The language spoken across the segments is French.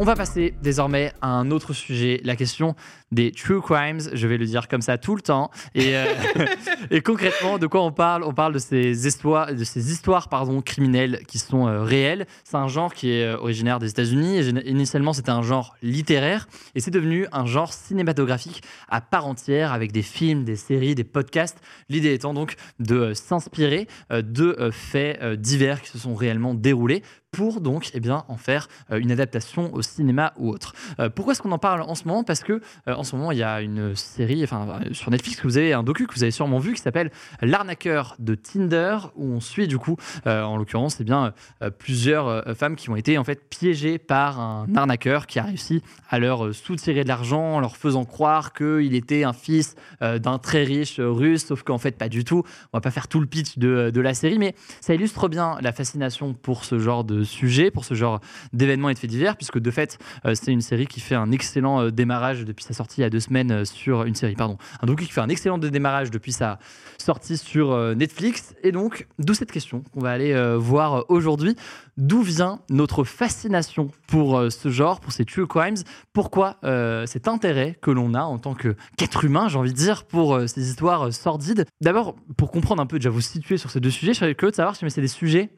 On va passer désormais à un autre sujet, la question des true crimes. Je vais le dire comme ça tout le temps. Et, euh, concrètement, de quoi on parle? On parle de ces histoires, de ces histoires pardon, criminelles qui sont euh, réelles. C'est un genre qui est euh, originaire des États-Unis. Initialement, c'était un genre littéraire et c'est devenu un genre cinématographique à part entière avec des films, des séries, des podcasts. L'idée étant donc de s'inspirer de faits divers qui se sont réellement déroulés pour donc eh bien, en faire euh, une adaptation au cinéma ou autre. Euh, pourquoi est-ce qu'on en parle en ce moment? Parce que euh, en ce moment, il y a une série enfin, sur Netflix que vous avez un docu que vous avez sûrement vu qui s'appelle L'arnaqueur de Tinder, où on suit du coup, en l'occurrence, eh bien, plusieurs femmes qui ont été en fait piégées par un arnaqueur qui a réussi à leur soutirer de l'argent en leur faisant croire qu'il était un fils d'un très riche russe, sauf qu'en fait, pas du tout. On va pas faire tout le pitch de, de la série, mais ça illustre bien la fascination pour ce genre de sujet, pour ce genre d'événements et de faits divers, puisque de fait, euh, c'est une série qui fait un excellent euh, démarrage depuis sa sortie il y a deux semaines euh, sur une série, pardon, un docu qui fait un excellent démarrage depuis sa sortie sur Netflix. Et donc, d'où cette question qu'on va aller voir aujourd'hui. D'où vient notre fascination pour ce genre, pour ces true crimes? Pourquoi cet intérêt que l'on a en tant qu'être humain, j'ai envie de dire, pour ces histoires sordides? D'abord, pour comprendre un peu, déjà vous situer sur ces deux sujets, je serais curieux de savoir si c'est des sujets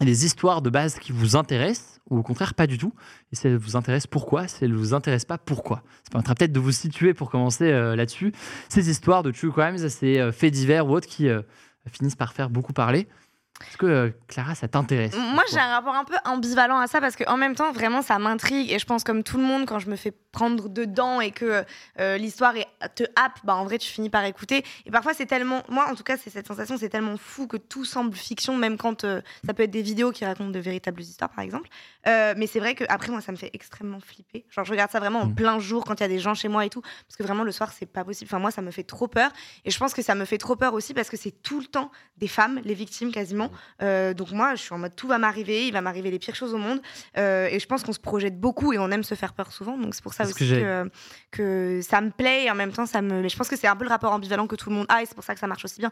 des histoires de base qui vous intéressent ou au contraire pas du tout Et si elles vous intéressent, pourquoi? Si elles ne vous intéressent pas, pourquoi? Ça permettra peut-être de vous situer pour commencer euh, là-dessus. Ces histoires de true crimes, ces euh, faits divers ou autres qui euh, finissent par faire beaucoup parler. Est-ce que euh, Clara, ça t'intéresse Moi, j'ai un rapport un peu ambivalent à ça parce qu'en même temps, vraiment, ça m'intrigue et je pense comme tout le monde, quand je me fais prendre dedans et que euh, l'histoire te happe, bah en vrai, tu finis par écouter. Et parfois, c'est tellement, moi, en tout cas, c'est cette sensation, c'est tellement fou que tout semble fiction, même quand euh, ça peut être des vidéos qui racontent de véritables histoires, par exemple. mais c'est vrai que après, moi, ça me fait extrêmement flipper. Genre, je regarde ça vraiment en mm. plein jour quand il y a des gens chez moi et tout, parce que vraiment le soir, c'est pas possible. Enfin, moi, ça me fait trop peur. Et je pense que ça me fait trop peur aussi parce que c'est tout le temps des femmes, les victimes quasiment. Euh, donc moi, je suis en mode tout va m'arriver, il va m'arriver les pires choses au monde. Euh, et je pense qu'on se projette beaucoup et on aime se faire peur souvent. Donc c'est pour ça aussi que, que, ça me plaît et en même temps, ça me. Mais je pense que c'est un peu le rapport ambivalent que tout le monde a et c'est pour ça que ça marche aussi bien.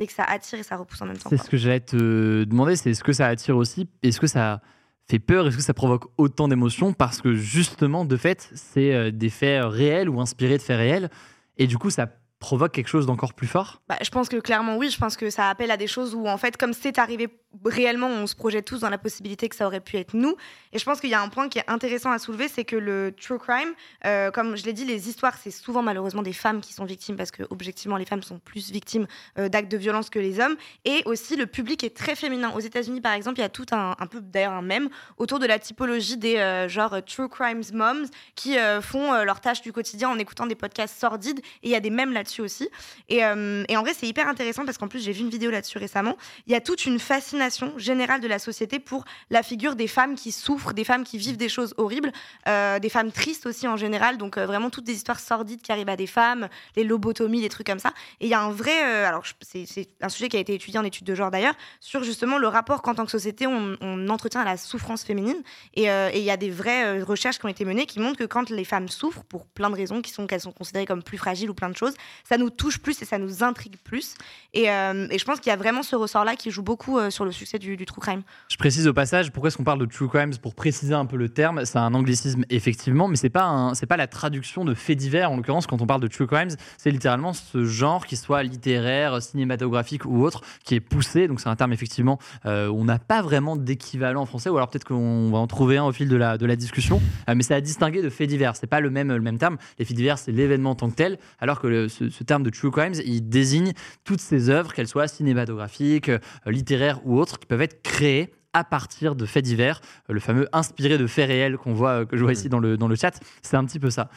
Et que ça attire et ça repousse en même temps. C'est ce que j'allais te demander, c'est est-ce que ça attire aussi? Est-ce que ça fait peur? Est-ce que ça provoque autant d'émotions? Parce que justement, de fait, c'est euh, des faits réels ou inspirés de faits réels. Et du coup, ça provoque quelque chose d'encore plus fort? Bah, Je pense que clairement oui, je pense que ça appelle à des choses où en fait comme c'est arrivé réellement, on se projette tous dans la possibilité que ça aurait pu être nous. Et je pense qu'il y a un point qui est intéressant à soulever, c'est que le true crime, euh, comme je l'ai dit, les histoires, c'est souvent malheureusement des femmes qui sont victimes parce que objectivement les femmes sont plus victimes euh, d'actes de violence que les hommes. Et aussi le public est très féminin. Aux États-Unis par exemple, il y a tout un, peu d'ailleurs un même autour de la typologie des euh, genre true crimes moms qui font leur tâche du quotidien en écoutant des podcasts sordides. Et il y a des mèmes là-dessus aussi. Euh, et en vrai, c'est hyper intéressant parce qu'en plus, j'ai vu une vidéo là-dessus récemment. Il y a toute une fascination générale de la société pour la figure des femmes qui souffrent, des femmes qui vivent des choses horribles, euh, des femmes tristes aussi en général. Donc, euh, vraiment, toutes des histoires sordides qui arrivent à des femmes, les lobotomies, les trucs comme ça. Et il y a un vrai. alors, c'est un sujet qui a été étudié en études de genre d'ailleurs, sur justement le rapport qu'en tant que société, on, entretient à la souffrance féminine. Et il y a des vraies recherches qui ont été menées qui montrent que quand les femmes souffrent, pour plein de raisons, qui sont qu'elles sont considérées comme plus fragiles ou plein de choses, ça nous touche plus et ça nous intrigue plus. Et, euh, et je pense qu'il y a vraiment ce ressort-là qui joue beaucoup euh, sur succès du, true crime. Je précise au passage pourquoi est-ce qu'on parle de true crimes pour préciser un peu le terme? C'est un anglicisme effectivement, mais c'est pas c'est pas la traduction de faits divers. En l'occurrence, quand on parle de true crimes, c'est littéralement ce genre qui soit littéraire, cinématographique ou autre qui est poussé. Donc c'est un terme effectivement euh, on n'a pas vraiment d'équivalent en français, ou alors peut-être qu'on va en trouver un au fil de la de la discussion. Euh, mais c'est à distinguer de faits divers. C'est pas le même le même terme. Les faits divers, c'est l'événement en tant que tel, alors que ce, ce terme de true crimes, il désigne toutes ces œuvres, qu'elles soient cinématographiques, euh, littéraires ou autres, qui peuvent être créées à partir de faits divers, euh, le fameux inspiré de faits réels qu'on voit, euh, que je vois ici dans le, dans le chat. C'est un petit peu ça.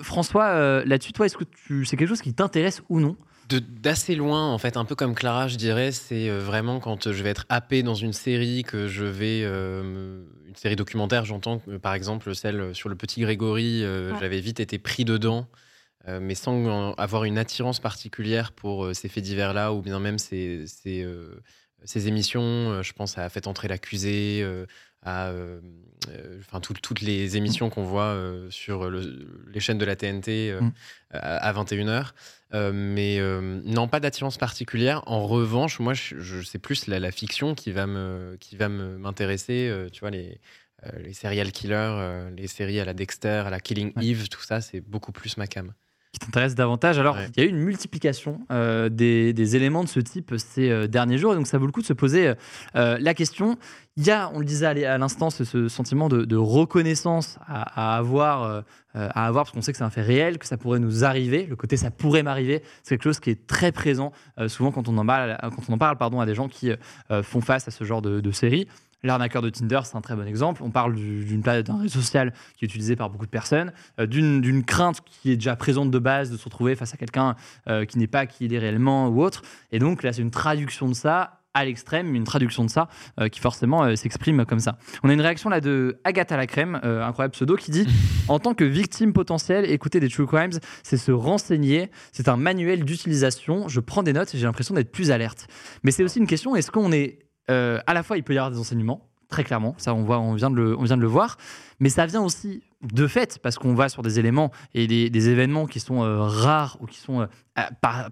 François, là-dessus, toi, est-ce que tu, c'est quelque chose qui t'intéresse ou non? D'assez loin, en fait, un peu comme Clara, je dirais, c'est vraiment quand je vais être happé dans une série, que je vais. une série documentaire, j'entends, par exemple, celle sur le petit Grégory, j'avais vite été pris dedans. Euh, mais sans avoir une attirance particulière pour euh, ces faits divers-là, ou bien même ces, ces, euh, émissions. je pense à Faites entrer l'accusé, à enfin, toutes les émissions qu'on voit sur les chaînes de la TNT mmh. à, 21h. mais non, pas d'attirance particulière. En revanche, moi, je, c'est plus la, fiction qui va me, qui va m'intéresser. tu vois, les, les serial killers, les séries à la Dexter, à la Killing Eve, tout ça, c'est beaucoup plus ma cam qui t'intéresse davantage. Alors, il y a eu une multiplication euh, des, éléments de ce type ces euh, derniers jours, et donc ça vaut le coup de se poser euh, la question. Il y a, on le disait à l'instant, ce, sentiment de, reconnaissance à, avoir, à avoir, parce qu'on sait que c'est un fait réel, que ça pourrait nous arriver. Le côté ça pourrait m'arriver, c'est quelque chose qui est très présent souvent quand on en parle, quand on en parle pardon, à des gens qui font face à ce genre de, de série. L'arnaqueur de Tinder, c'est un très bon exemple. On parle d'une d'un réseau social qui est utilisé par beaucoup de personnes, euh, d'une crainte qui est déjà présente de base de se retrouver face à quelqu'un euh, qui n'est pas qui il est réellement ou autre. Et donc là, c'est une traduction de ça à l'extrême, une traduction de ça euh, qui forcément s'exprime comme ça. On a une réaction là de Agatha la crème, incroyable pseudo, qui dit En tant que victime potentielle, écouter des true crimes, c'est se renseigner, c'est un manuel d'utilisation. Je prends des notes et j'ai l'impression d'être plus alerte. Mais c'est aussi une question est-ce qu'on est euh, à la fois, il peut y avoir des enseignements, très clairement, ça on, voit, on, vient de le, on vient de le voir, mais ça vient aussi de fait, parce qu'on va sur des éléments et des, événements qui sont euh, rares ou qui sont euh,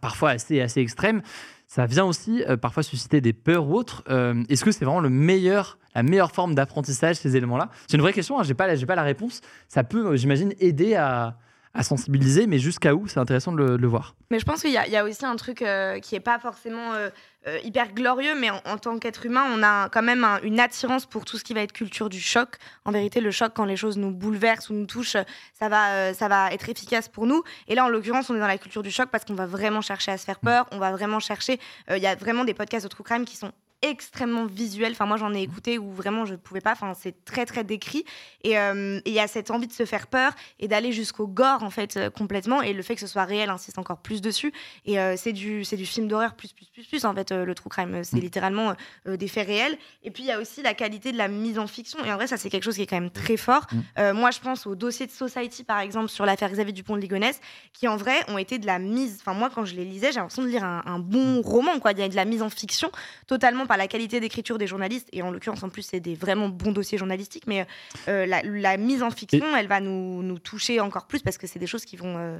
parfois assez, assez extrêmes, ça vient aussi parfois susciter des peurs ou autres. Est-ce que c'est vraiment le meilleur, la meilleure forme d'apprentissage, ces éléments-là? C'est une vraie question, hein, je n'ai pas, pas la réponse. Ça peut, j'imagine, aider à, à sensibiliser, mais jusqu'à où C'est intéressant de le, voir. Mais je pense qu'il y, a aussi un truc euh, qui n'est pas forcément euh, euh, hyper glorieux, mais en, tant qu'être humain, on a quand même une attirance pour tout ce qui va être culture du choc. En vérité, le choc, quand les choses nous bouleversent ou nous touchent, ça va, ça va être efficace pour nous. Et là, en l'occurrence, on est dans la culture du choc parce qu'on va vraiment chercher à se faire peur, on va vraiment chercher. Il y a vraiment des podcasts de true crime qui sont extrêmement visuel. Enfin, moi, j'en ai écouté où vraiment je ne pouvais pas. Enfin, c'est très, très décrit. Euh, et il y a cette envie de se faire peur et d'aller jusqu'au gore, en fait, euh, complètement. Et le fait que ce soit réel insiste encore plus dessus. Et euh, c'est du, du film d'horreur plus, plus, plus, plus, en fait, le true crime. C'est mm. littéralement des faits réels. Et puis, il y a aussi la qualité de la mise en fiction. Et en vrai, ça, c'est quelque chose qui est quand même très fort. Mm. moi, je pense au dossier de Society, par exemple, sur l'affaire Xavier Dupont de Ligonnès, qui, en vrai, ont été de la mise. Enfin, moi, quand je les lisais, j'ai l'impression de lire un, un bon mm. roman, quoi. Il y a de la mise en fiction, totalement par la qualité d'écriture des journalistes, et en l'occurrence, en plus, c'est des vraiment bons dossiers journalistiques, mais euh, la, mise en fiction, elle va nous, nous, toucher encore plus parce que c'est des choses qui vont euh,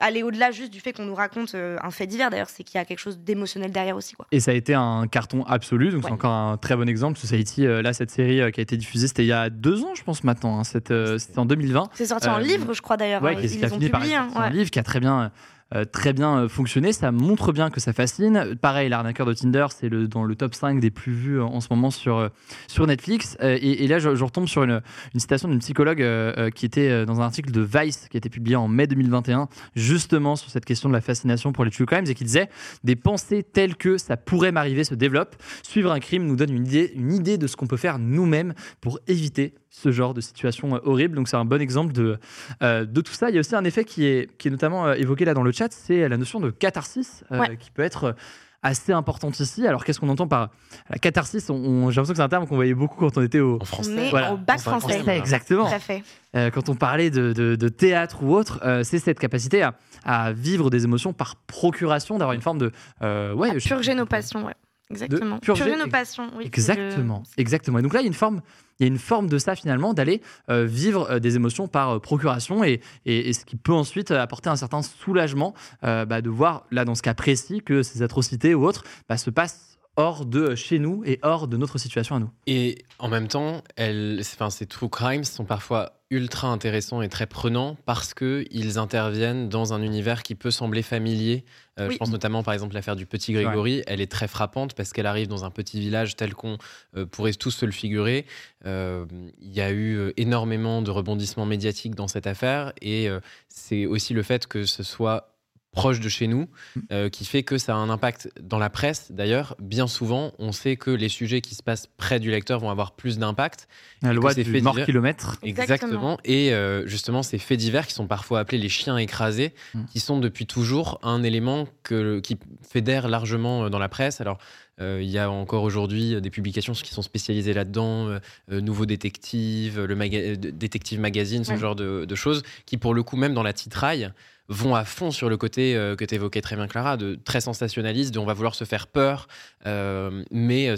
aller au-delà juste du fait qu'on nous raconte euh, un fait divers, d'ailleurs, c'est qu'il y a quelque chose d'émotionnel derrière aussi. Quoi. Et ça a été un carton absolu, donc c'est encore un très bon exemple. Society, là, cette série qui a été diffusée, c'était il y a deux ans, je pense, maintenant, hein, c'était en 2020. C'est sorti en livre, je crois, d'ailleurs. Ouais, qui, a fini par hein, un livre qui a très bien euh, très bien euh, fonctionné. Ça montre bien que ça fascine. Pareil, l'arnaqueur de Tinder, c'est le, dans le top 5 des plus vus en ce moment sur, euh, sur Netflix. Et, là, je, retombe sur une, une citation d'une psychologue qui était dans un article de Vice qui a été publié en mai 2021, justement sur cette question de la fascination pour les true crimes, et qui disait Des pensées telles que ça pourrait m'arriver se développent. Suivre un crime nous donne une idée, une idée de ce qu'on peut faire nous-mêmes pour éviter ce genre de situation euh, horrible. Donc c'est un bon exemple de, euh, de tout ça. Il y a aussi un effet qui est, qui est notamment euh, évoqué là dans le chat, c'est la notion de catharsis, qui peut être assez importante ici. Alors qu'est-ce qu'on entend par la catharsis? J'ai l'impression que c'est un terme qu'on voyait beaucoup quand on était au, français. au bac français. Exactement. quand on parlait de, de, théâtre ou autre, c'est cette capacité à, à, vivre des émotions par procuration, d'avoir une forme de... ouais, purger nos passions, ouais. Exactement. Purger, nos passions, oui. Exactement. Exactement. Et donc là, il y a une forme il y a une forme de ça finalement, d'aller euh, vivre euh, des émotions par euh, procuration et, et, ce qui peut ensuite apporter un certain soulagement bah, de voir, là dans ce cas précis, que ces atrocités ou autres bah, se passent hors de chez nous et hors de notre situation à nous. Et en même temps, enfin, ces true crimes sont parfois ultra intéressants et très prenants parce qu'ils interviennent dans un univers qui peut sembler familier. Euh, Oui. Je pense notamment par exemple l'affaire du petit Grégory. Elle est très frappante parce qu'elle arrive dans un petit village tel qu'on euh, pourrait tous se le figurer. Euh, Il y a eu énormément de rebondissements médiatiques dans cette affaire et euh, c'est aussi le fait que ce soit proche de chez nous, euh, qui fait que ça a un impact dans la presse. D'ailleurs, bien souvent, on sait que les sujets qui se passent près du lecteur vont avoir plus d'impact. La loi que c'est du fait mort divers. kilomètre. Exactement. Exactement. Et euh, justement, ces faits divers qui sont parfois appelés les chiens écrasés, Mm. qui sont depuis toujours un élément que, qui fédère largement euh, dans la presse. Alors, euh, il y a encore aujourd'hui des publications qui sont spécialisées là-dedans, euh, Nouveau Détective, le maga- Détective Magazine, ce Ouais. genre de, de choses, qui pour le coup, même dans la titraille, vont à fond sur le côté euh, que tu évoquais très bien, Clara, de très sensationnaliste, de on va vouloir se faire peur. euh, mais euh,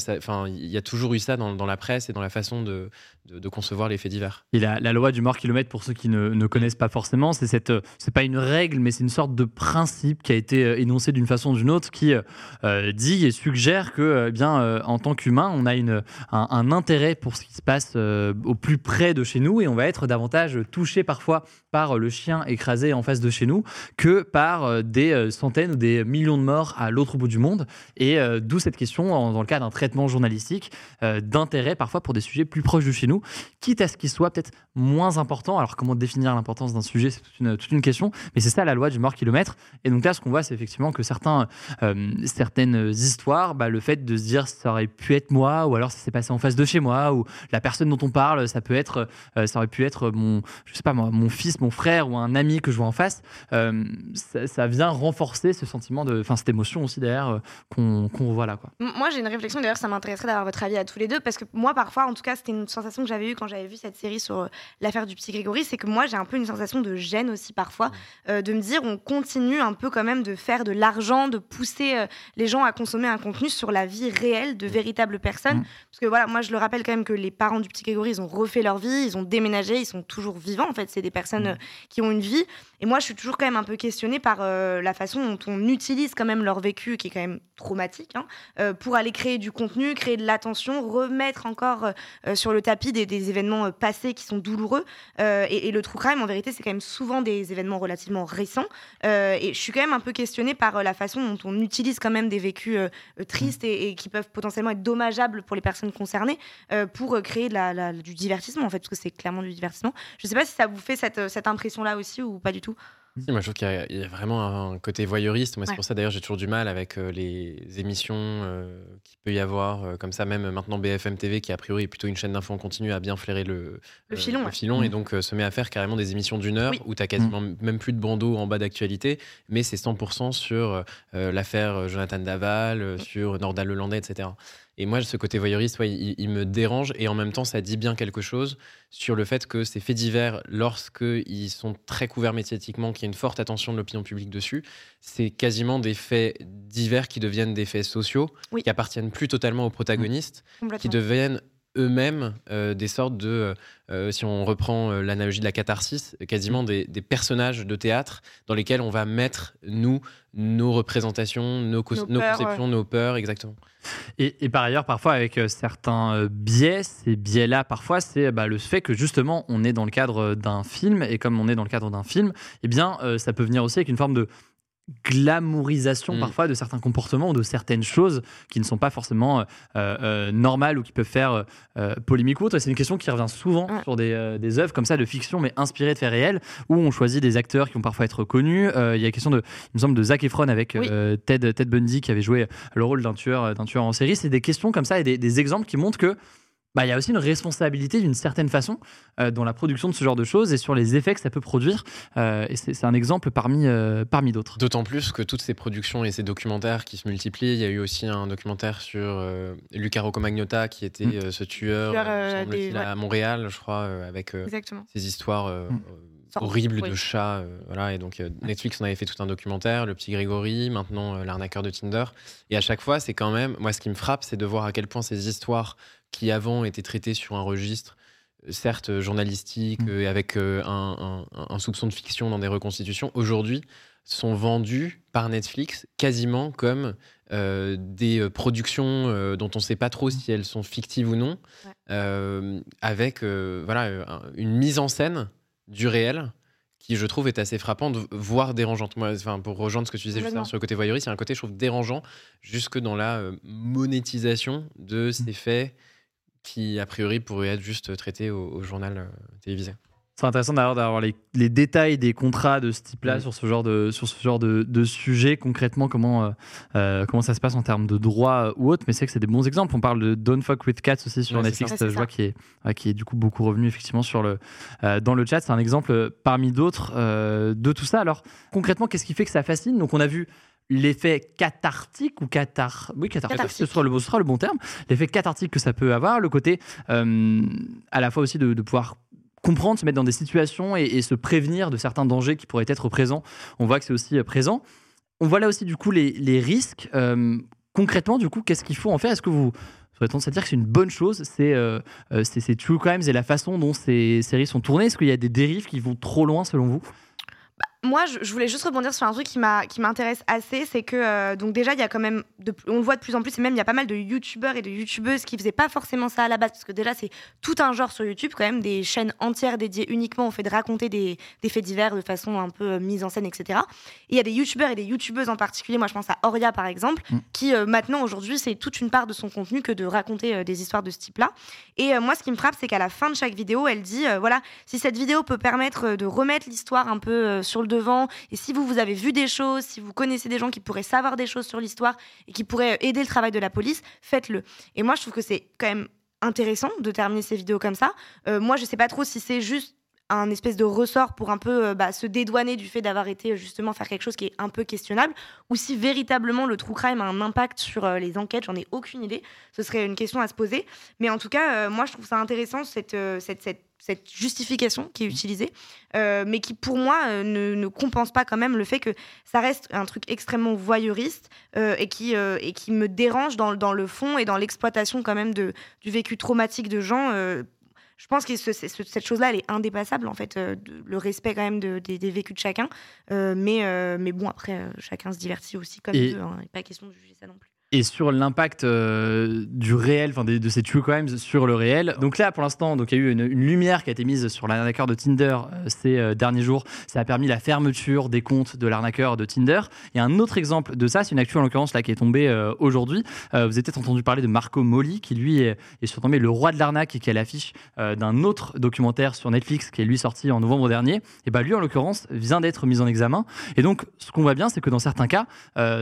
il y a toujours eu ça dans la presse et dans la façon de, de- concevoir les faits divers. La, loi du mort kilomètre, pour ceux qui ne, connaissent pas forcément, c'est cette, euh, c'est pas une règle, mais c'est une sorte de principe qui a été euh, énoncé d'une façon ou d'une autre, qui euh, dit et suggère que, eh bien, en tant qu'humain, on a une, un, intérêt pour ce qui se passe au plus près de chez nous, et on va être davantage touché parfois par le chien écrasé en face de chez nous que par des centaines ou des millions de morts à l'autre bout du monde. Et d'où cette question, dans le cas d'un traitement journalistique, d'intérêt parfois pour des sujets plus proches de chez nous, quitte à ce qu'ils soient peut-être moins importants. Alors comment définir l'importance d'un sujet, c'est toute une, question, mais c'est ça la loi du mort kilomètre. Et donc là, ce qu'on voit, c'est effectivement que certains, euh, certaines histoires, bah, le fait de se dire ça aurait pu être moi, ou alors ça s'est passé en face de chez moi, ou la personne dont on parle, ça peut être, euh, ça aurait pu être mon, je sais pas mon fils, mon frère ou un ami que je vois en face. Euh, ça, vient renforcer ce sentiment de, enfin cette émotion aussi derrière qu'on voit là quoi. Moi, j'ai une réflexion, d'ailleurs, ça m'intéresserait d'avoir votre avis à tous les deux, parce que moi, parfois, en tout cas, c'était une sensation que j'avais eue quand j'avais vu cette série sur euh, l'affaire du petit Grégory, c'est que moi, j'ai un peu une sensation de gêne aussi parfois, euh, de me dire, on continue un peu quand même de faire de l'argent, de pousser euh, les gens à consommer un contenu sur la vie réelle de véritables personnes. Mm. Parce que voilà, moi, je le rappelle quand même que les parents du petit Grégory, ils ont refait leur vie, ils ont déménagé, ils sont toujours vivants, en fait, c'est des personnes euh, qui ont une vie. Et moi, je suis toujours quand même un peu questionnée par la façon dont on utilise quand même leur vécu, qui est quand même traumatique, hein, pour aller créer du contenu, créer de l'attention, remettre encore sur le tapis des, événements euh, passés qui sont douloureux. Euh, et, le true crime, en vérité, c'est quand même souvent des événements relativement récents. Euh, et je suis quand même un peu questionnée par la façon dont on utilise quand même des vécus tristes et, qui peuvent potentiellement être dommageables pour les personnes concernées pour créer du divertissement, en fait, parce que c'est clairement du divertissement. Je sais pas si ça vous fait cette, cette impression-là aussi ou pas du tout. Si, moi, je trouve qu'il y a- il y, a vraiment un côté voyeuriste. Moi, c'est pour ça d'ailleurs j'ai toujours du mal avec euh, les émissions euh, qu'il peut y avoir, euh, comme ça, même maintenant BFM TV, qui a priori est plutôt une chaîne d'infos en continu, a bien flairé le, Le euh, filon, ouais. et donc euh, se met à faire carrément des émissions d'une heure Oui. où tu as quasiment même plus de bandeau en bas d'actualité, mais c'est 100% sur euh, l'affaire Jonathan Daval, euh, sur Nordal Lelandais, etc. Et moi, ce côté voyeuriste, ouais, il, il me dérange et en même temps, ça dit bien quelque chose sur le fait que ces faits divers, lorsqu'ils sont très couverts médiatiquement, qu'il y a une forte attention de l'opinion publique dessus, c'est quasiment des faits divers qui deviennent des faits sociaux, Oui. qui appartiennent plus totalement aux protagonistes, qui deviennent eux-mêmes euh, des sortes de, euh, euh, si on reprend euh, l'analogie de la catharsis, quasiment des, des personnages de théâtre dans lesquels on va mettre, nous, nos représentations, nos, cos- Nos nos peurs, conceptions, nos peurs, exactement. Et, et par ailleurs, parfois avec euh, certains euh, biais, ces biais-là, parfois, c'est bah, le fait que justement, on est dans le cadre d'un film, et comme on est dans le cadre d'un film, eh bien, euh, ça peut venir aussi avec une forme de glamourisation Mm. parfois de certains comportements ou de certaines choses qui ne sont pas forcément euh, euh, normales ou qui peuvent faire euh, polémique ou autre. Et C'est une question qui revient souvent Ouais. sur des, euh, des œuvres comme ça de fiction mais inspirées de faits réels où on choisit des acteurs qui vont parfois être connus. Euh, Il y a la question de, il me semble, de Zac Efron avec Oui. euh, Ted, Ted Bundy qui avait joué le rôle d'un tueur, d'un tueur en série. C'est des questions comme ça et des, des exemples qui montrent que bah, il y a aussi une responsabilité d'une certaine façon euh, dans la production de ce genre de choses et sur les effets que ça peut produire. Euh, et c'est c'est un exemple parmi, euh, parmi d'autres. D'autant plus que toutes ces productions et ces documentaires qui se multiplient, il y a eu aussi un documentaire sur euh, Luca Rocco-Magnotta qui était Mm. euh, ce tueur, des- à Montréal, je crois, euh, avec ces histoires euh, Mm. euh, horribles oui. de chats. euh, voilà, et donc euh, Netflix en avait fait tout un documentaire, Le Petit Grégory, maintenant euh, L'arnaqueur de Tinder. Et à chaque fois, c'est quand même, moi ce qui me frappe, c'est de voir à quel point ces histoires qui avant étaient traitées sur un registre euh, certes euh, journalistique Mm. euh, et avec un, un- un soupçon de fiction dans des reconstitutions, aujourd'hui sont vendus par Netflix quasiment comme euh, des productions euh, dont on ne sait pas trop si elles sont fictives ou non, Ouais. avec voilà, une mise en scène du réel qui, je trouve, est assez frappante, voire dérangeante. Moi, enfin, pour rejoindre ce que tu disais juste sur le côté voyeuriste, il y a un côté, je trouve, dérangeant jusque dans la monétisation de ces faits qui, a priori, pourraient être juste traités au, au journal euh, télévisé. C'est intéressant d'avoir d'avoir les, les détails des contrats de ce type-là Mm. sur ce genre de sur ce genre de, de sujet concrètement comment euh, euh, comment ça se passe en termes de droit ou autre mais c'est que c'est des bons exemples on parle de Don't Fuck with Cats aussi sur Ouais, Netflix ça. Je vois qui est ouais, qui est du coup beaucoup revenu effectivement sur le euh, dans le chat c'est un exemple parmi d'autres euh, de tout ça alors concrètement qu'est-ce qui fait que ça fascine? Donc on a vu l'effet cathartique ou cathar oui cathartique, Cathartique. Ce, sera le, ce sera le bon terme l'effet cathartique que ça peut avoir le côté euh, à la fois aussi de, de pouvoir comprendre, se mettre dans des situations et, et se prévenir de certains dangers qui pourraient être présents. On voit que c'est aussi euh, présent. On voit là aussi du coup les, les risques. Euh, concrètement, du coup, qu'est-ce qu'il faut en faire? Est-ce que vous avez tendance à dire que c'est une bonne chose? C'est euh, True Crimes et la façon dont ces séries sont tournées Est-ce qu'il y a des dérives qui vont trop loin selon vous? Moi, je, voulais juste rebondir sur un truc qui m'intéresse assez, c'est que euh, donc déjà il y a quand même, de, on le voit de plus en plus, et même il y a pas mal de youtubeurs et de youtubeuses qui faisaient pas forcément ça à la base, parce que déjà c'est tout un genre sur YouTube quand même, des chaînes entières dédiées uniquement au fait de raconter des, des faits divers de façon un peu euh, mise en scène, etc. Et il y a des youtubeurs et des youtubeuses en particulier, moi je pense à Oria par exemple, Mm. qui euh, maintenant aujourd'hui c'est toute une part de son contenu que de raconter euh, des histoires de ce type-là. Et moi ce qui me frappe c'est qu'à la fin de chaque vidéo, elle dit voilà si cette vidéo peut permettre de remettre l'histoire un peu sur le devant, et si vous, vous avez vu des choses, si vous connaissez des gens qui pourraient savoir des choses sur l'histoire et qui pourraient aider le travail de la police, faites-le. Et moi, je trouve que c'est quand même intéressant de terminer ces vidéos comme ça. Euh, moi, je sais pas trop si c'est juste un espèce de ressort pour un peu euh, bah, se dédouaner du fait d'avoir été euh, justement faire quelque chose qui est un peu questionnable, ou si véritablement le true crime a un impact sur les enquêtes, j'en ai aucune idée. Ce serait une question à se poser. Mais en tout cas, moi, je trouve ça intéressant, cette, cette, cette justification qui est utilisée, euh, mais qui, pour moi, euh, ne, ne compense pas quand même le fait que ça reste un truc extrêmement voyeuriste euh, et, qui, et qui me dérange dans, dans le fond et dans l'exploitation quand même de, du vécu traumatique de gens. je pense que ce- ce- cette chose-là, elle est indépassable, en fait, de- le respect quand même de- des, des vécus de chacun. Mais, mais bon, après, chacun se divertit aussi comme il veut. hein. Pas question de juger ça non plus. Et sur l'impact euh, du réel, enfin des- de ces true crimes sur le réel. Donc là, pour l'instant, donc il y a eu une, lumière qui a été mise sur l'arnaqueur de Tinder euh, ces euh, derniers jours. Ça a permis la fermeture des comptes de l'arnaqueur de Tinder. Il y a un autre exemple de ça, c'est une actu en l'occurrence là qui est tombée aujourd'hui. Vous avez peut-être entendu parler de Marco Moli, qui lui est, surnommé le roi de l'arnaque et qui est à l'affiche d'un autre documentaire sur Netflix qui est lui sorti en novembre dernier. Et bah lui, en l'occurrence, vient d'être mis en examen. Et donc, ce qu'on voit bien, c'est que dans certains cas,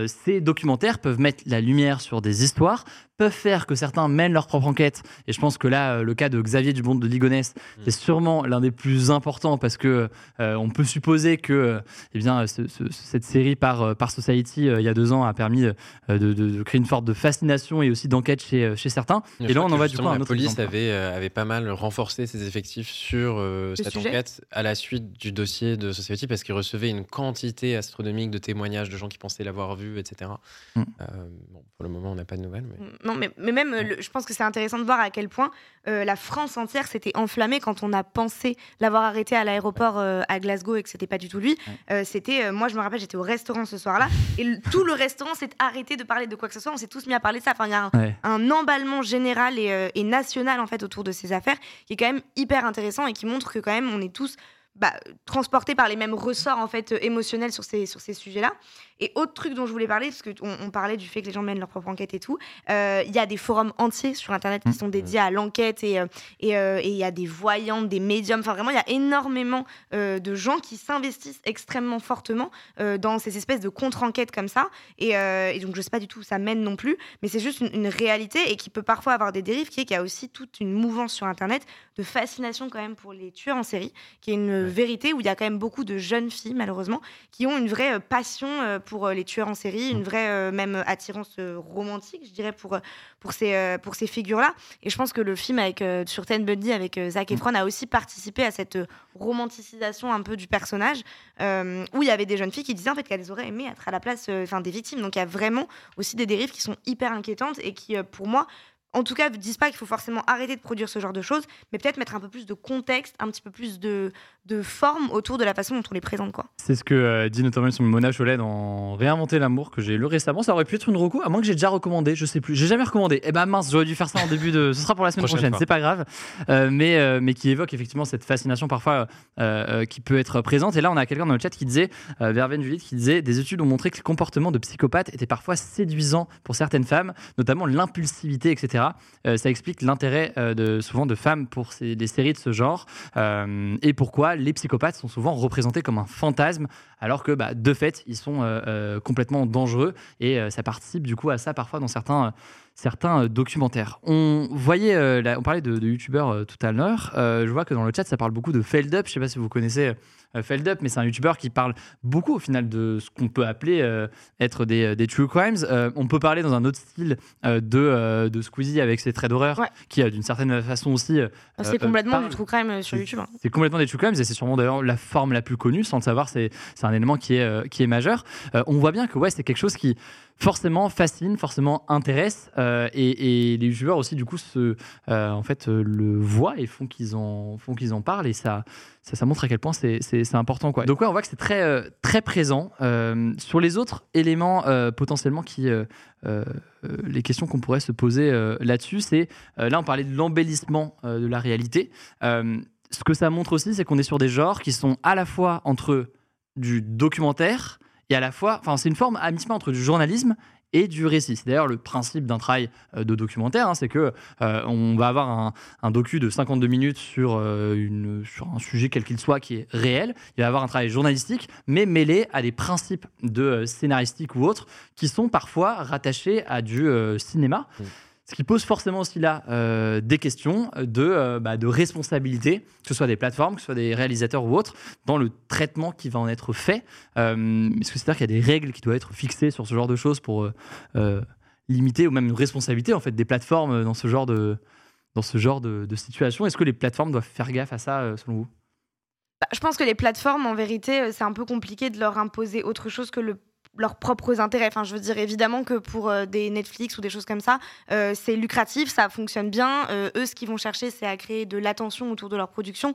ces documentaires peuvent mettre la lumière sur des histoires, peuvent faire que certains mènent leur propre enquête. Et je pense que là, euh, le cas de Xavier Dubond de Ligonnès, c'est sûrement l'un des plus importants parce que euh, on peut supposer que euh, eh bien, ce- ce- cette série par, par Society, euh, il y a deux ans, a permis de, de- de créer une sorte de fascination et aussi d'enquête chez, chez certains. Je et là, on en va du coup à un la autre police exemple. avait, euh, avait pas mal renforcé ses effectifs sur euh, cette sujet enquête à la suite du dossier de Society parce qu'il recevait une quantité astronomique de témoignages de gens qui pensaient l'avoir vu, etc. Mm. Euh, bon, pour le moment, on n'a pas de nouvelles. Mais... Non, mais, mais même, euh, le- je pense que c'est intéressant de voir à quel point euh, la France entière s'était enflammée quand on a pensé l'avoir arrêté à l'aéroport euh, à Glasgow et que c'était pas du tout lui. Euh, c'était, moi, je me rappelle, j'étais au restaurant ce soir-là et le- tout le restaurant s'est arrêté de parler de quoi que ce soit. On s'est tous mis à parler de ça. Enfin, il y a un, Ouais. un emballement général et, et national en fait autour de ces affaires qui est quand même hyper intéressant et qui montre que quand même on est tous bah, transportés par les mêmes ressorts en fait émotionnels sur ces sur ces sujets-là. Et autre truc dont je voulais parler parce que on, parlait du fait que les gens mènent leur propre enquête et tout, euh, il y a des forums entiers sur internet qui sont dédiés à l'enquête et euh, et euh, et il y a des voyantes, des médiums. Enfin vraiment il y a énormément euh, de gens qui s'investissent extrêmement fortement euh, dans ces espèces de contre-enquêtes comme ça. Et, euh, et donc je sais pas du tout où ça mène non plus, mais c'est juste une, une réalité et qui peut parfois avoir des dérives, qui est qu'il y a aussi toute une mouvance sur Internet de fascination quand même pour les tueurs en série, qui est une vérité où il y a quand même beaucoup de jeunes filles malheureusement qui ont une vraie euh, passion euh, pour euh, les tueurs en série, une vraie euh, même attirance euh, romantique, je dirais pour pour ces pour ces figures-là. Et je pense que le film avec sur Ted Bundy avec Zac Efron a aussi participé à cette romanticisation un peu du personnage où il y avait des jeunes filles qui disaient en fait qu'elles auraient aimé être à la place enfin des victimes. Donc il y a vraiment aussi des dérives qui sont hyper inquiétantes et qui, pour moi, en tout cas, disent pas qu'il faut forcément arrêter de produire ce genre de choses, mais peut-être mettre un peu plus de contexte, un petit peu plus de, de forme autour de la façon dont on les présente. quoi. C'est ce que euh, dit notamment sur Mona Cholet dans Réinventer l'amour que j'ai lu récemment. Ça aurait pu être une reco, à moins que j'ai déjà recommandé, je sais plus. J'ai jamais recommandé. Eh ben mince, j'aurais dû faire ça en début de. Ce sera pour la semaine Prochaine prochaine, c'est pas grave. Euh, mais, euh, mais qui évoque effectivement cette fascination parfois euh, euh, qui peut être présente. Et là, on a quelqu'un dans le chat qui disait, euh, Verveine Juliette, qui disait Des études ont montré que le comportement de psychopathe était parfois séduisant pour certaines femmes, notamment l'impulsivité, etc. Euh, ça explique l'intérêt euh, souvent de femmes pour des séries de ce genre euh, et pourquoi les psychopathes sont souvent représentés comme un fantasme alors que bah, de fait ils sont complètement dangereux et ça participe du coup à ça parfois dans certains, documentaires. On voyait, on parlait de, youtubeurs tout à l'heure, je vois que dans le chat ça parle beaucoup de Feldup, je sais pas si vous connaissez Feldup, mais c'est un youtubeur qui parle beaucoup au final de ce qu'on peut appeler euh, être des, euh, des true crimes. Euh, on peut parler dans un autre style euh, de, euh, de Squeezie avec ses traits d'horreur, Ouais. qui euh, d'une certaine façon aussi... euh, C'est euh, complètement parle- du true crime euh, sur YouTube. hein. c'est complètement des true crimes et c'est sûrement d'ailleurs la forme la plus connue. Sans le savoir, c'est c'est un élément qui est, euh, qui est majeur. Euh, on voit bien que ouais, c'est quelque chose qui forcément fascine, forcément intéresse euh, et, les youtubeurs aussi du coup se, euh, en fait, euh, le voient et font qu'ils en, font qu'ils en parlent et ça, ça, montre à quel point c'est important. Quoi. Donc on voit que c'est très, très présent. Sur les autres éléments potentiellement qui... les questions qu'on pourrait se poser là-dessus, c'est là on parlait de l'embellissement de la réalité. Ce que ça montre aussi, c'est qu'on est sur des genres qui sont à la fois entre du documentaire et à la fois, enfin, c'est une forme à mi-chemin entre du journalisme et du récit. C'est d'ailleurs le principe d'un travail euh, de documentaire, hein, c'est que euh, on va avoir un, un docu de 52 minutes sur, euh, une, sur un sujet quel qu'il soit qui est réel. Il va y avoir un travail journalistique, mais mêlé à des principes de scénaristique ou autres qui sont parfois rattachés à du cinéma. Mm. Ce qui pose forcément aussi là euh, des questions de, euh, bah, de responsabilité, que ce soit des plateformes, que ce soit des réalisateurs ou autres, dans le traitement qui va en être fait. Euh, Est-ce que c'est-à-dire qu'il y a des règles qui doivent être fixées sur ce genre de choses pour limiter ou même une responsabilité en fait des plateformes dans ce genre de, dans ce genre de, situation? Est-ce que les plateformes doivent faire gaffe à ça selon vous? Bah, je pense que les plateformes, en vérité, c'est un peu compliqué de leur imposer autre chose que le leurs propres intérêts. Enfin, je veux dire, évidemment que pour euh, des Netflix ou des choses comme ça, euh, c'est lucratif, ça fonctionne bien. Euh, eux, ce qu'ils vont chercher, c'est à créer de l'attention autour de leur production.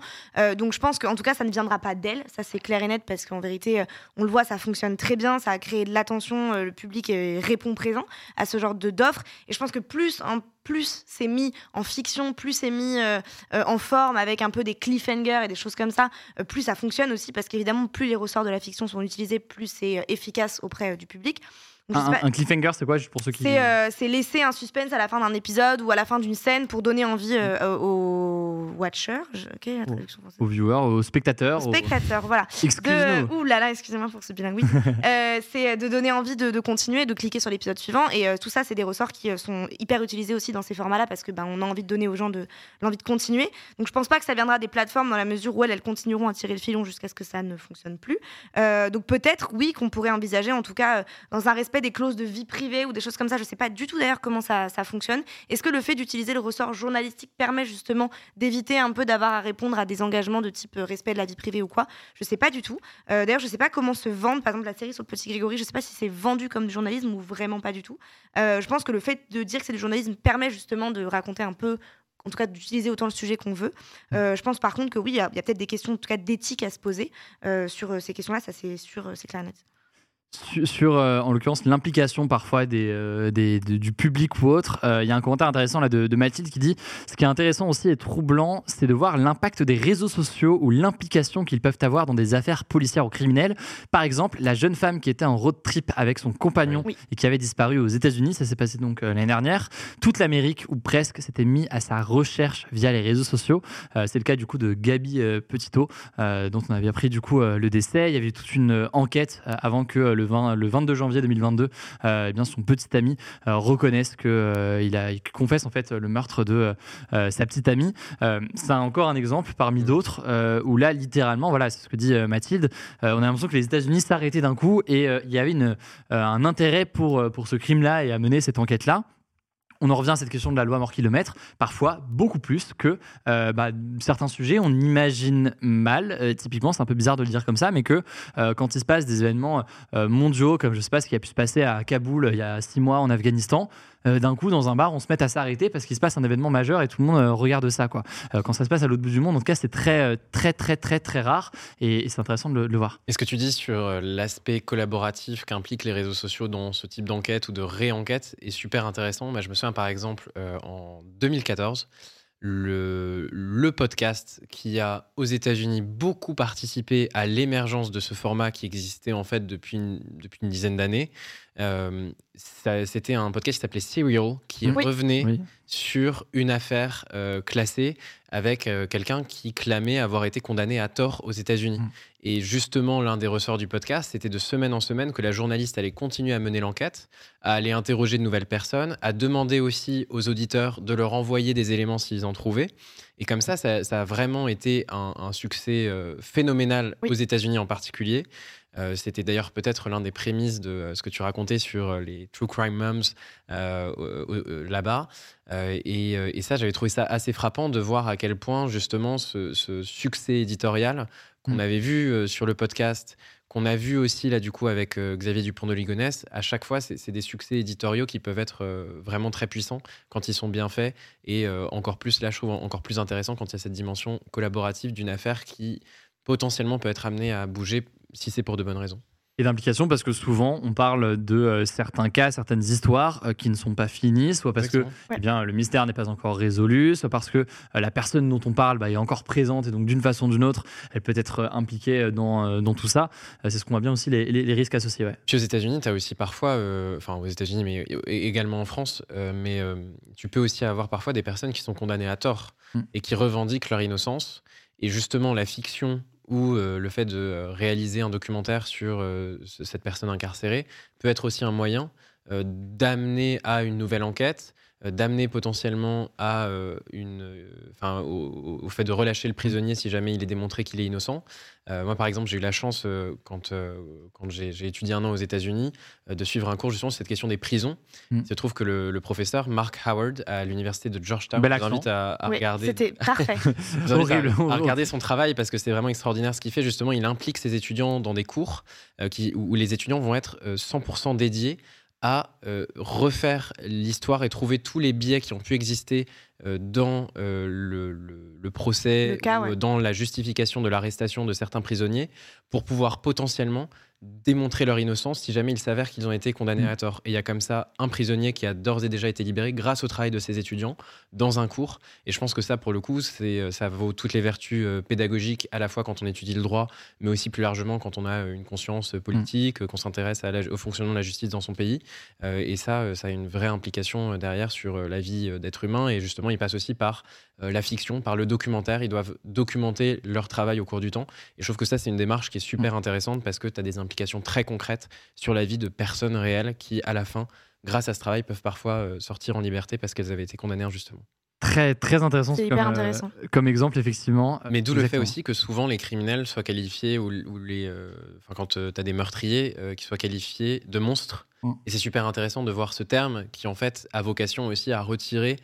Donc, je pense qu'en tout cas, ça ne viendra pas d'elles. Ça, c'est clair et net, parce qu'en vérité, on le voit, ça fonctionne très bien. Ça a créé de l'attention. le public répond présent à ce genre d'offres. Et je pense que plus, plus c'est mis en fiction, plus c'est mis euh, euh, en forme avec un peu des cliffhangers et des choses comme ça, euh, plus ça fonctionne aussi parce qu'évidemment, plus les ressorts de la fiction sont utilisés, plus c'est efficace auprès du public. Donc, un, sais pas- un cliffhanger, c'est quoi juste pour ceux qui c'est euh, laisser un suspense à la fin d'un épisode ou à la fin d'une scène pour donner envie euh, euh, aux watchers. Je- ok, la traduction française. aux viewers, aux spectateurs, Aux spectateurs, voilà. aux... Excuse-nous. De... Ouh là là, excusez-moi pour ce bilinguisme. Euh, c'est de donner envie de, de continuer, de cliquer sur l'épisode suivant. Et euh, tout ça, c'est des ressorts qui euh, sont hyper utilisés aussi dans ces formats-là parce que ben, on a envie de donner aux gens de l'envie de continuer. Donc je pense pas que ça viendra des plateformes dans la mesure où elles, elles continueront à tirer le filon jusqu'à ce que ça ne fonctionne plus. Euh, donc peut-être, oui, qu'on pourrait envisager, en tout cas, euh, dans un respect des clauses de vie privée ou des choses comme ça. Je sais pas du tout d'ailleurs comment ça, ça fonctionne. Est-ce que le fait d'utiliser le ressort journalistique permet justement d'éviter un peu d'avoir à répondre à des engagements de type euh, respect de la vie privée ou quoi? Je sais pas du tout. Euh, D'ailleurs, je sais pas comment se vendre, par exemple, la série sur le petit Grégory. Je sais pas si c'est vendu comme du journalisme ou vraiment pas du tout. Euh, je pense que le fait de dire que c'est du journalisme permet justement de raconter un peu. En tout cas, d'utiliser autant le sujet qu'on veut. Euh, je pense par contre que oui, il y a, peut-être des questions, en tout cas d'éthique à se poser euh, sur ces questions-là. Ça, c'est sûr, c'est clair et net. Sur, euh, en l'occurrence, l'implication parfois des, euh, des- de- du public ou autre, euh, il y a un commentaire intéressant là de, de Mathilde qui dit Ce qui est intéressant aussi et troublant, c'est de voir l'impact des réseaux sociaux ou l'implication qu'ils peuvent avoir dans des affaires policières ou criminelles. Par exemple, la jeune femme qui était en road trip avec son compagnon Oui. et qui avait disparu aux États-Unis, ça s'est passé donc l'année dernière. Toute l'Amérique, ou presque, s'était mis à sa recherche via les réseaux sociaux. C'est le cas du coup de Gabi Petito, dont on avait appris du coup le décès. Il y avait toute une enquête avant que euh, le, 20 le 22 janvier 2022, euh, eh bien son petit ami euh, reconnaisse que euh, il a il confesse en fait le meurtre de sa petite amie. C'est encore un exemple parmi d'autres euh, où là littéralement, voilà, c'est ce que dit Mathilde. on a l'impression que les États-Unis s'arrêtaient d'un coup et il y avait une, un intérêt pour pour ce crime-là et à mener cette enquête-là. On en revient à cette question de la loi mort kilomètre, parfois beaucoup plus que euh, bah, certains sujets, on imagine mal, euh, typiquement c'est un peu bizarre de le dire comme ça, mais que euh, quand il se passe des événements mondiaux, comme je sais pas ce qui a pu se passer à Kaboul il y a six mois en Afghanistan, d'un coup dans un bar on se met à s'arrêter parce qu'il se passe un événement majeur et tout le monde regarde ça quoi. quand ça se passe à l'autre bout du monde, en tout cas c'est très très très très très rare et, c'est intéressant de le, voir. est ce que tu dis sur l'aspect collaboratif qu'impliquent les réseaux sociaux dans ce type d'enquête ou de réenquête est super intéressant? Bah, je me souviens par exemple en 2014 le, le, podcast qui a aux États-Unis beaucoup participé à l'émergence de ce format qui existait en fait depuis une dizaine d'années. Euh, c'était un podcast qui s'appelait Serial qui revenait sur une affaire euh, classée avec euh, quelqu'un qui clamait avoir été condamné à tort aux États-Unis. Mm. Et justement, l'un des ressorts du podcast, c'était de semaine en semaine que la journaliste allait continuer à mener l'enquête, à aller interroger de nouvelles personnes, à demander aussi aux auditeurs de leur envoyer des éléments s'ils en trouvaient. Et comme ça, ça, a vraiment été un, succès euh, phénoménal aux États-Unis en particulier. Euh, c'était d'ailleurs peut-être l'un des prémices de euh, ce que tu racontais sur les True Crime Moms là-bas. Et, ça, j'avais trouvé ça assez frappant de voir à quel point justement ce, ce succès éditorial qu'on mm. avait vu euh, sur le podcast, qu'on a vu aussi là du coup avec euh, Xavier Dupont de Ligonnès, à chaque fois c'est des succès éditoriaux qui peuvent être euh, vraiment très puissants quand ils sont bien faits et encore plus là je trouve encore plus intéressant quand il y a cette dimension collaborative d'une affaire qui potentiellement peut être amenée à bouger si c'est pour de bonnes raisons et d'implication parce que souvent on parle de euh, certains cas, certaines histoires euh, qui ne sont pas finies, soit parce que eh bien, le mystère n'est pas encore résolu, soit parce que euh, la personne dont on parle bah, est encore présente et donc d'une façon ou d'une autre, elle peut être impliquée dans, dans tout ça. c'est ce qu'on voit bien aussi les, les, risques associés. Ouais. Puis aux États-Unis, tu as aussi parfois, enfin aux États-Unis, mais également en France, mais tu peux aussi avoir parfois des personnes qui sont condamnées à tort mm. et qui revendiquent leur innocence. Et justement, la fiction ou euh, le fait de euh, réaliser un documentaire sur euh, cette personne incarcérée peut être aussi un moyen d'amener à une nouvelle enquête, d'amener potentiellement à une, enfin, au, fait de relâcher le prisonnier si jamais il est démontré qu'il est innocent. Euh, moi, par exemple, j'ai eu la chance, euh, quand, euh, quand j'ai étudié un an aux États-Unis, de suivre un cours justement sur cette question des prisons. Mm. Il se trouve que le, professeur Mark Howard à l'université de Georgetown vous invite à, regarder. C'était parfait. à, regarder son travail parce que c'est vraiment extraordinaire ce qu'il fait. Justement, il implique ses étudiants dans des cours qui, où les étudiants vont être 100% dédiés à refaire l'histoire et trouver tous les biais qui ont pu exister euh, dans euh, le, procès, dans la justification de l'arrestation de certains prisonniers, pour pouvoir potentiellement démontrer leur innocence si jamais il s'avère qu'ils ont été condamnés mm. à tort. Et il y a comme ça un prisonnier qui a d'ores et déjà été libéré grâce au travail de ses étudiants dans un cours. Et je pense que ça, pour le coup, c'est, euh, ça vaut toutes les vertus euh, pédagogiques à la fois quand on étudie le droit, mais aussi plus largement quand on a une conscience politique, mm. qu'on s'intéresse au fonctionnement de la justice dans son pays. Euh, et ça, ça a une vraie implication derrière sur la vie d'être humain. Et justement, il passe aussi par la fiction, par le documentaire. Ils doivent documenter leur travail au cours du temps. Et je trouve que ça, c'est une démarche qui est super mm. intéressante parce que tu as des implications très concrètes sur la vie de personnes réelles qui, à la fin, grâce à ce travail, peuvent parfois euh, sortir en liberté parce qu'elles avaient été condamnées injustement. Très, très intéressant, comme, hyper intéressant. Euh, comme exemple, effectivement. Mais d'où le fait aussi que souvent les criminels soient qualifiés, ou, les, euh, quand tu as des meurtriers, qui soient qualifiés de monstres. Mm. Et c'est super intéressant de voir ce terme qui, en fait, a vocation aussi à retirer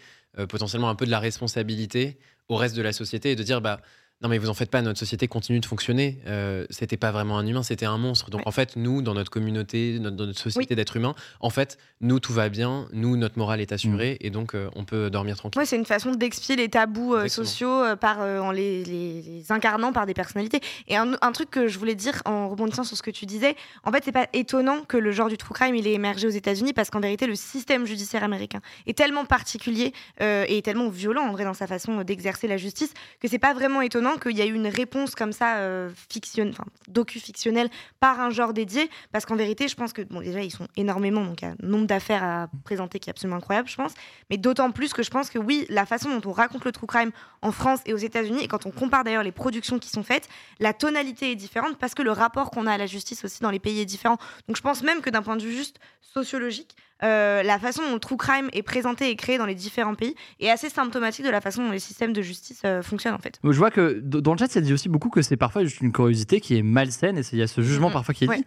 potentiellement un peu de la responsabilité au reste de la société et de dire, bah, non, mais vous en faites pas, notre société continue de fonctionner. Euh, c'était pas vraiment un humain, c'était un monstre. Donc en fait, nous, dans notre communauté, dans notre société d'êtres humains, en fait, nous, tout va bien, nous, notre morale est assurée mm. et donc euh, on peut dormir tranquille. Oui, c'est une façon d'expier les tabous euh, sociaux euh, par, en les, les, incarnant par des personnalités. Et un, un, truc que je voulais dire en rebondissant sur ce que tu disais, en fait, c'est pas étonnant que le genre du true crime il ait émergé aux États-Unis parce qu'en vérité, le système judiciaire américain est tellement particulier et tellement violent en vrai dans sa façon d'exercer la justice que c'est pas vraiment étonnant qu'il y a eu une réponse comme ça, euh, fiction, docu-fictionnelle, par un genre dédié. Parce qu'en vérité, je pense que, bon, déjà, ils sont énormément, donc il y a un nombre d'affaires à présenter qui est absolument incroyable, je pense. Mais d'autant plus que je pense que, oui, la façon dont on raconte le true crime en France et aux États-Unis, et quand on compare d'ailleurs les productions qui sont faites, la tonalité est différente parce que le rapport qu'on a à la justice aussi dans les pays est différent. Donc je pense même que d'un point de vue juste sociologique, euh, la façon dont le true crime est présenté et créé dans les différents pays est assez symptomatique de la façon dont les systèmes de justice euh, fonctionnent en fait. Je vois que dans le chat, ça dit aussi beaucoup que c'est parfois juste une curiosité qui est malsaine et il y a ce jugement Mhm. parfois qui est Ouais. dit.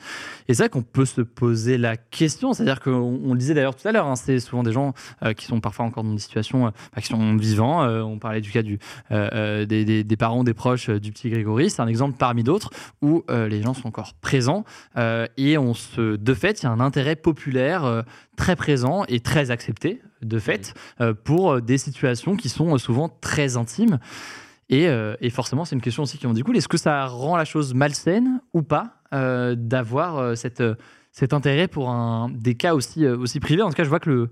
Et c'est vrai qu'on peut se poser la question, c'est-à-dire qu'on on le disait d'ailleurs tout à l'heure, hein, c'est souvent des gens euh, qui sont parfois encore dans des situations, euh, enfin, qui sont vivants. On parlait du cas du, des, des- des parents, des proches du petit Grégory. C'est un exemple parmi d'autres où les gens sont encore présents et on se, de fait, il y a un intérêt populaire très présent et très accepté, de fait, euh, pour euh, des situations qui sont euh, souvent très intimes. Et, euh, et forcément, c'est une question aussi qui en découle. Est-ce que ça rend la chose malsaine ou pas d'avoir cette, cet intérêt pour un, des cas aussi, aussi privés? En tout cas, je vois que le,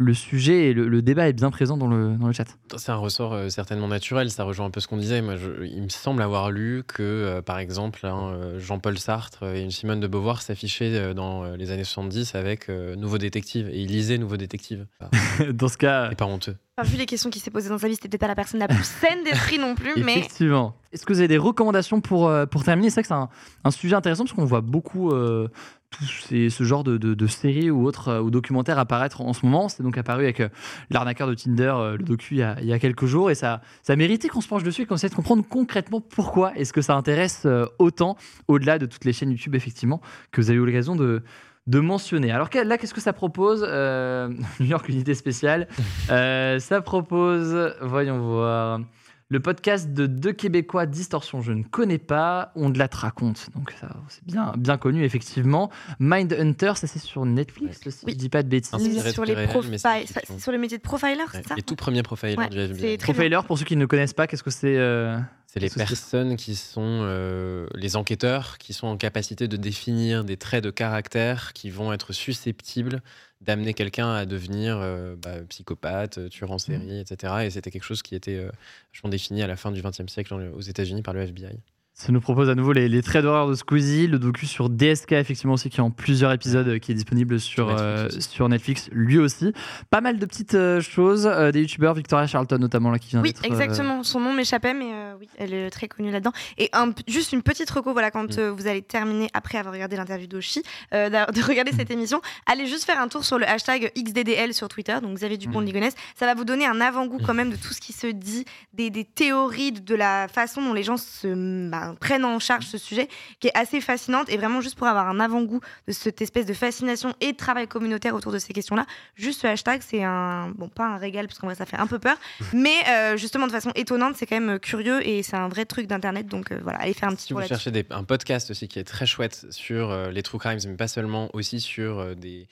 le sujet et le, le débat est bien présent dans le, dans le chat. C'est un ressort euh, certainement naturel, ça rejoint un peu ce qu'on disait. Moi, je- il me semble avoir lu que, euh, par exemple, hein, euh, Jean-Paul Sartre et une Simone de Beauvoir s'affichaient euh, dans les années 70 avec euh, Nouveau Détective, et ils lisaient Nouveau Détective. dans ce cas, C'est pas honteux. Enfin, vu les questions qui s'est posées dans sa vie, c'était peut-être pas la personne la plus saine d'esprit non plus, mais Effectivement. Est-ce que vous avez des recommandations pour, euh, pour terminer? C'est vrai que c'est un, un sujet intéressant parce qu'on voit beaucoup euh, tout ces- ce genre de, de, séries ou autres euh, ou documentaires apparaître en ce moment. C'est donc apparu avec euh, l'arnaqueur de Tinder, euh, le docu, il y, a, quelques jours. Et ça, ça méritait qu'on se penche dessus et qu'on essaie de comprendre concrètement pourquoi est-ce que ça intéresse autant, au-delà de toutes les chaînes YouTube, effectivement, que vous avez eu l'occasion de, de mentionner. Alors là, qu'est-ce que ça propose New York Unité Spéciale. Ça propose, voyons voir, le podcast de deux Québécois, Distorsion, je ne connais pas, on de la te raconte. Donc ça, c'est bien, bien connu, effectivement. Mindhunter, ça c'est sur Netflix, si Oui. je dis pas de bêtises. Inspiré de sur les ça- c'est sur le métier de profiler, Ouais. c'est ça Les tout premiers profilers Ouais, du FBI. c'est très bien. Profiler, pour ceux qui ne connaissent pas, qu'est-ce que c'est euh, C'est les personnes qui sont euh, les enquêteurs qui sont en capacité de définir des traits de caractère qui vont être susceptibles d'amener quelqu'un à devenir euh, bah, psychopathe, euh, tueur en série, etc. Et c'était quelque chose qui était euh, vachement défini à la fin du XXe siècle aux États-Unis par le FBI. Ça nous propose à nouveau les, les traits d'horreur de Squeezie, le docu sur DSK, effectivement aussi, qui est en plusieurs épisodes, euh, qui est disponible sur, Sur Netflix euh, sur Netflix, lui aussi. Pas mal de petites euh, choses, euh, des youtubeurs, Victoria Charlton notamment, là, qui vient Oui, euh, exactement. Son nom m'échappait, mais euh, oui, elle est très connue là-dedans. Et un juste une petite reco, voilà, quand Mm. euh, vous allez terminer après avoir regardé l'interview d'Oshi, euh, de regarder cette émission, allez juste faire un tour sur le hashtag XDDL sur Twitter, donc Xavier Dupont de Mm. Ligonnès. Ça va vous donner un avant-goût quand même de tout ce qui se dit, des, des théories, de la façon dont les gens se bah, prennent en charge ce sujet, qui est assez fascinante. Et vraiment, juste pour avoir un avant-goût de cette espèce de fascination et de travail communautaire autour de ces questions-là, juste ce hashtag, c'est un, bon, pas un régal, parce qu'en vrai, ça fait un peu peur, mais euh, justement de façon étonnante, c'est quand même euh, curieux et c'est un vrai truc d'internet. Donc euh, voilà, allez faire un petit Si vous cherchez des- un podcast aussi qui est très chouette sur les true crimes, mais pas seulement, aussi sur des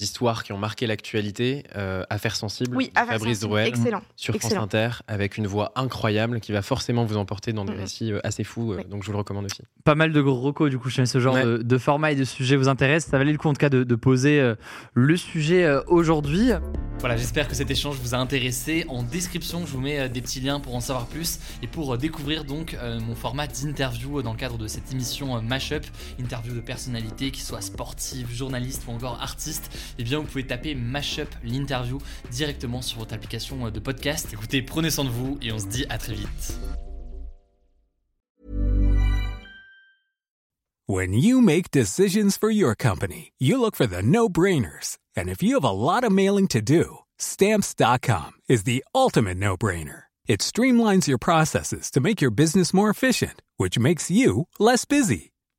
histoires qui ont marqué l'actualité, euh, Affaires sensibles, Oui, Affaires Fabrice Drouel, excellent. sur excellent. France Inter, avec une voix incroyable qui va forcément vous emporter dans des récits euh, assez fous. euh, Oui. Donc je vous le recommande aussi. pas mal de gros recos du coup chez ce genre Ouais. de, de format et de sujet vous intéresse. Ça valait le coup en tout cas de, de poser euh, le sujet euh, aujourd'hui. Voilà, j'espère que cet échange vous a intéressé. En description, je vous mets euh, des petits liens pour en savoir plus et pour euh, découvrir donc euh, mon format d'interview euh, dans le cadre de cette émission euh, Mashup, interview de personnalités qui soient sportives, journalistes ou encore artistes. Eh bien, vous pouvez taper Mashup l'interview directement sur votre application euh, de podcast. Écoutez, prenez soin de vous et on se dit à très vite. When you make decisions for your company, you look for the no brainers. And if you have a lot of mailing to do, stamps.com is the ultimate no brainer. It streamlines your processes to make your business more efficient, which makes you less busy.